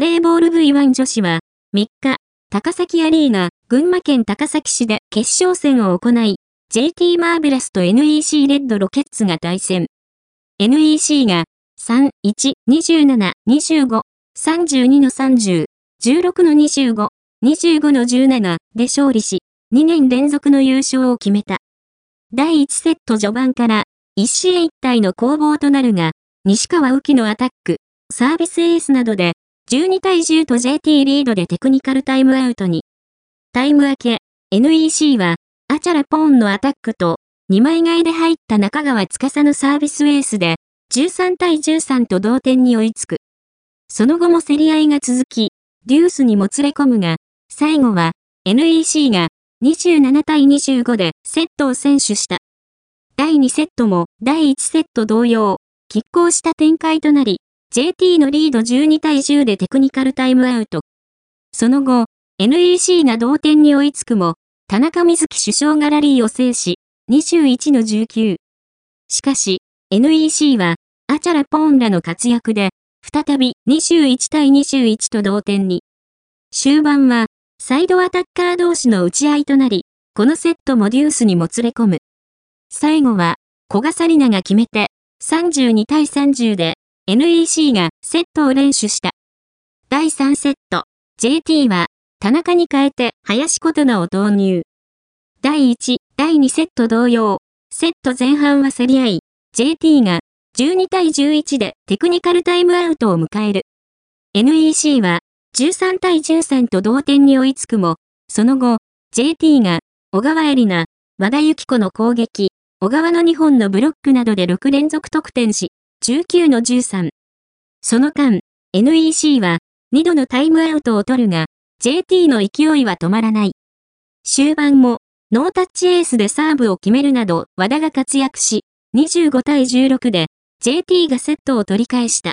バレーボール V1 女子は、3日、高崎アリーナ、群馬県高崎市で決勝戦を行い、JT マーベラスと NEC レッドロケッツが対戦。NEC が3、1、27、25、32の30、16の25、25の17で勝利し、2年連続の優勝を決めた。第1セット序盤から一試合一体の攻防となるが、西川浮のアタック、サービスエースなどで12対10と JT リードでテクニカルタイムアウトに。タイム明け、NEC はアチャラポーンのアタックと2枚替えで入った中川司のサービスエースで13対13と同点に追いつく。その後も競り合いが続き、デュースにもつれ込むが、最後は NEC が27対25でセットを選手した。第2セットも第1セット同様、拮抗した展開となり、JT のリード12対10でテクニカルタイムアウト。その後、NEC が同点に追いつくも、田中瑞希首相がラリーを制し、21の19。しかし、NEC は、アチャラポーンらの活躍で、再び21対21と同点に。終盤は、サイドアタッカー同士の打ち合いとなり、このセットもデュースにもつれ込む。最後は、小笠里奈が決めて、32対30で、NEC がセットを連取した。第3セット、JT は、田中に変えて林琴奈を投入。第1、第2セット同様、セット前半は競り合い、JT が12対11でテクニカルタイムアウトを迎える。NEC は13対13と同点に追いつくも、その後、JT が小川エリナ、和田由紀子の攻撃、小川の2本のブロックなどで6連続得点し、19-13。その間、NEC は2度のタイムアウトを取るが、JT の勢いは止まらない。終盤も、ノータッチエースでサーブを決めるなど和田が活躍し、25対16で JT がセットを取り返した。